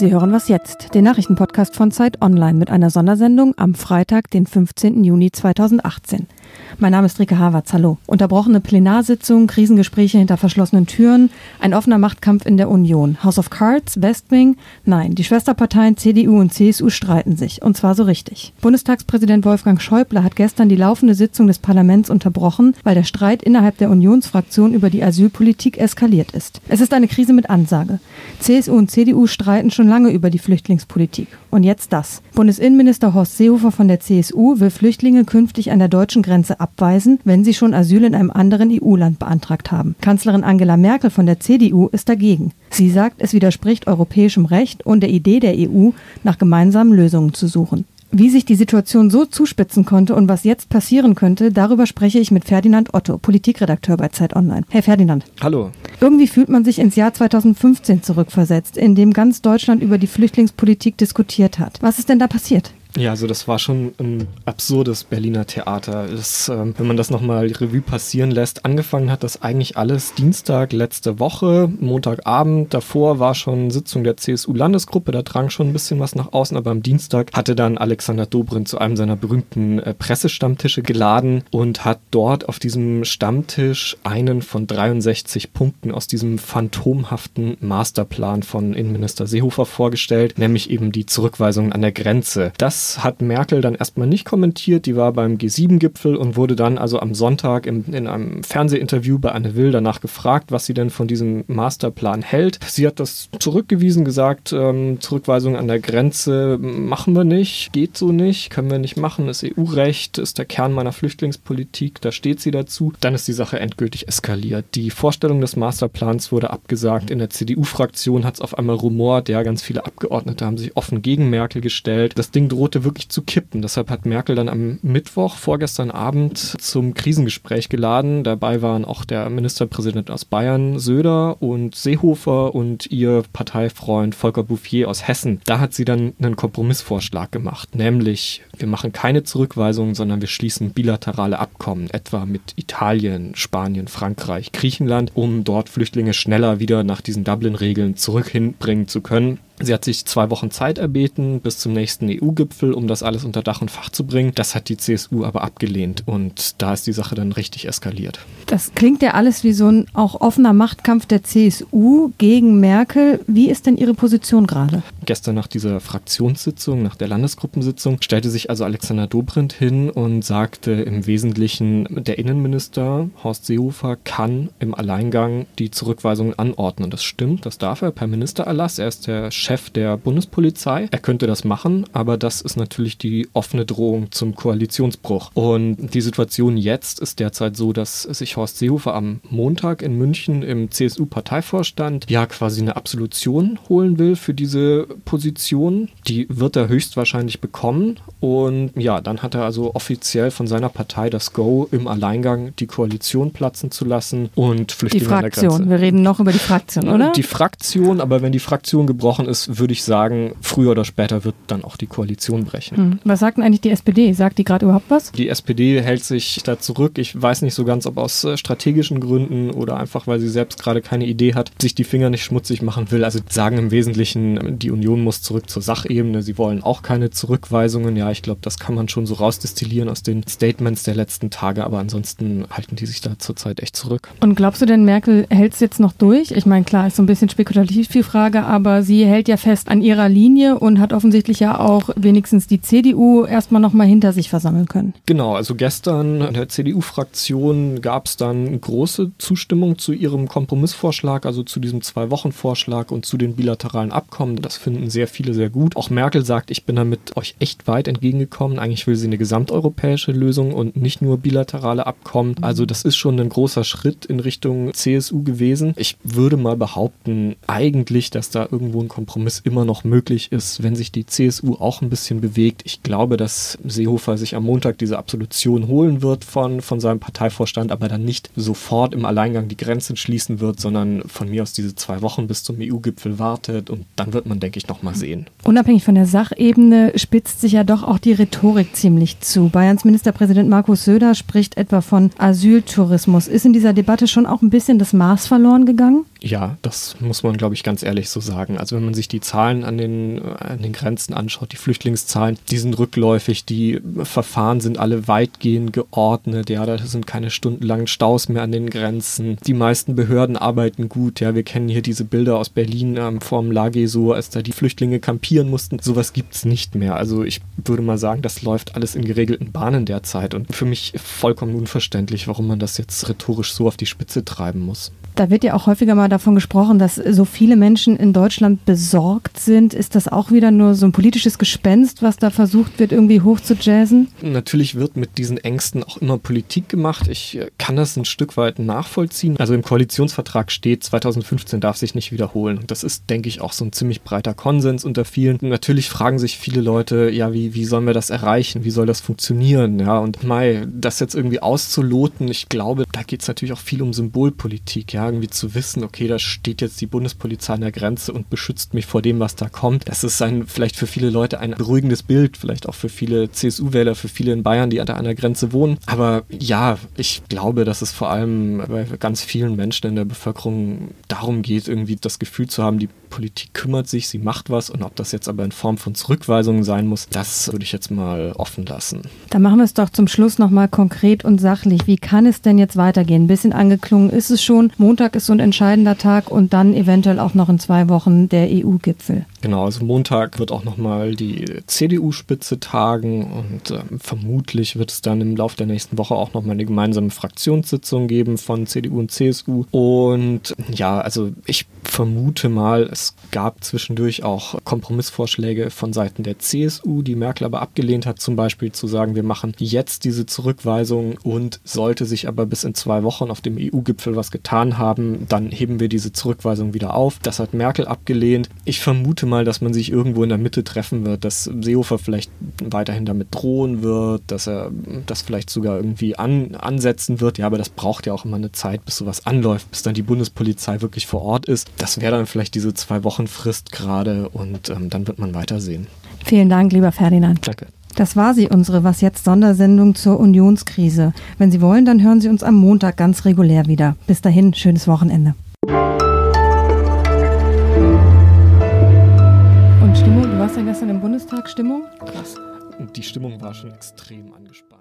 Sie hören was jetzt, den Nachrichtenpodcast von Zeit Online mit einer Sondersendung am Freitag, den 15. Juni 2018. Mein Name ist Rike Havertz, hallo. Unterbrochene Plenarsitzungen, Krisengespräche hinter verschlossenen Türen, ein offener Machtkampf in der Union. House of Cards, Westwing? Nein, die Schwesterparteien CDU und CSU streiten sich. Und zwar so richtig. Bundestagspräsident Wolfgang Schäuble hat gestern die laufende Sitzung des Parlaments unterbrochen, weil der Streit innerhalb der Unionsfraktion über die Asylpolitik eskaliert ist. Es ist eine Krise mit Ansage. CSU und CDU streiten schon lange über die Flüchtlingspolitik. Und jetzt das. Bundesinnenminister Horst Seehofer von der CSU will Flüchtlinge künftig an der deutschen Grenze ab abweisen, wenn sie schon Asyl in einem anderen EU-Land beantragt haben. Kanzlerin Angela Merkel von der CDU ist dagegen. Sie sagt, es widerspricht europäischem Recht und der Idee der EU, nach gemeinsamen Lösungen zu suchen. Wie sich die Situation so zuspitzen konnte und was jetzt passieren könnte, darüber spreche ich mit Ferdinand Otto, Politikredakteur bei Zeit Online. Herr Ferdinand. Hallo. Irgendwie fühlt man sich ins Jahr 2015 zurückversetzt, in dem ganz Deutschland über die Flüchtlingspolitik diskutiert hat. Was ist denn da passiert? Ja, also das war schon ein absurdes Berliner Theater. Das, äh, wenn man das nochmal Revue passieren lässt, angefangen hat das eigentlich alles Dienstag letzte Woche, Montagabend. Davor war schon Sitzung der CSU-Landesgruppe, da drang schon ein bisschen was nach außen, aber am Dienstag hatte dann Alexander Dobrindt zu einem seiner berühmten äh, Pressestammtische geladen und hat dort auf diesem Stammtisch einen von 63 Punkten aus diesem phantomhaften Masterplan von Innenminister Seehofer vorgestellt, nämlich eben die Zurückweisungen an der Grenze. Das das hat Merkel dann erstmal nicht kommentiert. Die war beim G7-Gipfel und wurde dann also am Sonntag im, in einem Fernsehinterview bei Anne Will danach gefragt, was sie denn von diesem Masterplan hält. Sie hat das zurückgewiesen, gesagt, ähm, Zurückweisung an der Grenze machen wir nicht, geht so nicht, können wir nicht machen, ist EU-Recht, ist der Kern meiner Flüchtlingspolitik, da steht sie dazu. Dann ist die Sache endgültig eskaliert. Die Vorstellung des Masterplans wurde abgesagt. In der CDU-Fraktion hat es auf einmal rumort, ja, ganz viele Abgeordnete haben sich offen gegen Merkel gestellt. Das Ding droht drohte wirklich zu kippen. Deshalb hat Merkel dann am Mittwoch, vorgestern Abend, zum Krisengespräch geladen. Dabei waren auch der Ministerpräsident aus Bayern, Söder und Seehofer und ihr Parteifreund Volker Bouffier aus Hessen. Da hat sie dann einen Kompromissvorschlag gemacht, nämlich wir machen keine Zurückweisungen, sondern wir schließen bilaterale Abkommen, etwa mit Italien, Spanien, Frankreich, Griechenland, um dort Flüchtlinge schneller wieder nach diesen Dublin-Regeln zurück hinbringen zu können. Sie hat sich zwei Wochen Zeit erbeten bis zum nächsten EU-Gipfel, um das alles unter Dach und Fach zu bringen. Das hat die CSU aber abgelehnt und da ist die Sache dann richtig eskaliert. Das klingt ja alles wie so ein auch offener Machtkampf der CSU gegen Merkel. Wie ist denn Ihre Position gerade? Gestern nach dieser Fraktionssitzung, nach der Landesgruppensitzung, stellte sich also Alexander Dobrindt hin und sagte im Wesentlichen, der Innenminister Horst Seehofer kann im Alleingang die Zurückweisungen anordnen. Das stimmt, das darf er per Ministererlass. Er ist der Chef Chef der Bundespolizei. Er könnte das machen, aber das ist natürlich die offene Drohung zum Koalitionsbruch. Und die Situation jetzt ist derzeit so, dass sich Horst Seehofer am Montag in München im CSU-Parteivorstand ja quasi eine Absolution holen will für diese Position. Die wird er höchstwahrscheinlich bekommen. Und ja, dann hat er also offiziell von seiner Partei das Go, im Alleingang die Koalition platzen zu lassen und Flüchtlinge die Fraktion. Wir reden noch über die Fraktion, oder? Die Fraktion, aber wenn die Fraktion gebrochen ist, ist, würde ich sagen, früher oder später wird dann auch die Koalition brechen. Hm. Was sagt denn eigentlich die SPD? Sagt die gerade überhaupt was? Die SPD hält sich da zurück. Ich weiß nicht so ganz, ob aus äh, strategischen Gründen oder einfach, weil sie selbst gerade keine Idee hat, sich die Finger nicht schmutzig machen will. Also sagen im Wesentlichen, die Union muss zurück zur Sachebene. Sie wollen auch keine Zurückweisungen. Ja, ich glaube, das kann man schon so rausdestillieren aus den Statements der letzten Tage. Aber ansonsten halten die sich da zurzeit echt zurück. Und glaubst du denn, Merkel hält es jetzt noch durch? Ich meine, klar, ist so ein bisschen spekulativ die Frage, aber sie hält ja fest an ihrer Linie und hat offensichtlich ja auch wenigstens die CDU erstmal nochmal hinter sich versammeln können. Genau, also gestern in der CDU-Fraktion gab es dann große Zustimmung zu ihrem Kompromissvorschlag, also zu diesem Zwei-Wochen-Vorschlag und zu den bilateralen Abkommen. Das finden sehr viele sehr gut. Auch Merkel sagt, ich bin damit euch echt weit entgegengekommen. Eigentlich will sie eine gesamteuropäische Lösung und nicht nur bilaterale Abkommen. Also das ist schon ein großer Schritt in Richtung CSU gewesen. Ich würde mal behaupten, eigentlich, dass da irgendwo ein Kompromiss immer noch möglich ist, wenn sich die CSU auch ein bisschen bewegt. Ich glaube, dass Seehofer sich am Montag diese Absolution holen wird von, von seinem Parteivorstand, aber dann nicht sofort im Alleingang die Grenzen schließen wird, sondern von mir aus diese zwei Wochen bis zum EU-Gipfel wartet und dann wird man, denke ich, nochmal sehen. Unabhängig von der Sachebene spitzt sich ja doch auch die Rhetorik ziemlich zu. Bayerns Ministerpräsident Markus Söder spricht etwa von Asyltourismus. Ist in dieser Debatte schon auch ein bisschen das Maß verloren gegangen? Ja, das muss man, glaube ich, ganz ehrlich so sagen. Also wenn man sich die Zahlen an den, an den Grenzen anschaut, die Flüchtlingszahlen, die sind rückläufig, die Verfahren sind alle weitgehend geordnet, ja, da sind keine stundenlangen Staus mehr an den Grenzen. Die meisten Behörden arbeiten gut, ja, wir kennen hier diese Bilder aus Berlin ähm, vorm Lage so, als da die Flüchtlinge kampieren mussten. Sowas gibt es nicht mehr. Also ich würde mal sagen, das läuft alles in geregelten Bahnen derzeit und für mich vollkommen unverständlich, warum man das jetzt rhetorisch so auf die Spitze treiben muss. Da wird ja auch häufiger mal davon gesprochen, dass so viele Menschen in Deutschland besorgt sind. Ist das auch wieder nur so ein politisches Gespenst, was da versucht wird, irgendwie hoch zu jazzen? Natürlich wird mit diesen Ängsten auch immer Politik gemacht. Ich äh, kann das ein Stück weit nachvollziehen. Also im Koalitionsvertrag steht, 2015 darf sich nicht wiederholen. Und das ist, denke ich, auch so ein ziemlich breiter Konsens unter vielen. Natürlich fragen sich viele Leute, ja, wie, wie sollen wir das erreichen? Wie soll das funktionieren? Ja, und Mai, das jetzt irgendwie auszuloten, ich glaube, da geht es natürlich auch viel um Symbolpolitik. Ja, irgendwie zu wissen, okay, da steht jetzt die Bundespolizei an der Grenze und beschützt mich vor dem, was da kommt. Das ist ein, vielleicht für viele Leute ein beruhigendes Bild, vielleicht auch für viele CSU-Wähler, für viele in Bayern, die an der Grenze wohnen. Aber ja, ich glaube, dass es vor allem bei ganz vielen Menschen in der Bevölkerung darum geht, irgendwie das Gefühl zu haben, die Politik kümmert sich, sie macht was und ob das jetzt aber in Form von Zurückweisungen sein muss, das würde ich jetzt mal offen lassen. Dann machen wir es doch zum Schluss nochmal konkret und sachlich. Wie kann es denn jetzt weitergehen? Ein bisschen angeklungen ist es schon. Montag ist so ein entscheidender Tag und dann eventuell auch noch in zwei Wochen der EU-Gipfel. Genau, also Montag wird auch nochmal die CDU-Spitze tagen und äh, vermutlich wird es dann im Laufe der nächsten Woche auch nochmal eine gemeinsame Fraktionssitzung geben von CDU und CSU. Und ja, also ich vermute mal, es gab zwischendurch auch Kompromissvorschläge von Seiten der CSU, die Merkel aber abgelehnt hat, zum Beispiel zu sagen, wir machen jetzt diese Zurückweisung und sollte sich aber bis in zwei Wochen auf dem EU-Gipfel was getan haben, dann heben wir diese Zurückweisung wieder auf. Das hat Merkel abgelehnt. Ich vermute mal, dass man sich irgendwo in der Mitte treffen wird, dass Seehofer vielleicht weiterhin damit drohen wird, dass er das vielleicht sogar irgendwie an, ansetzen wird. Ja, aber das braucht ja auch immer eine Zeit, bis sowas anläuft, bis dann die Bundespolizei wirklich vor Ort ist. Das wäre dann vielleicht diese zwei Wochen Frist gerade und ähm, dann wird man weitersehen. Vielen Dank, lieber Ferdinand. Danke. Das war sie, unsere Was jetzt Sondersendung zur Unionskrise. Wenn Sie wollen, dann hören Sie uns am Montag ganz regulär wieder. Bis dahin, schönes Wochenende. Und Stimmung, du warst ja gestern im Bundestag, Stimmung? Krass. Die Stimmung war schon extrem angespannt.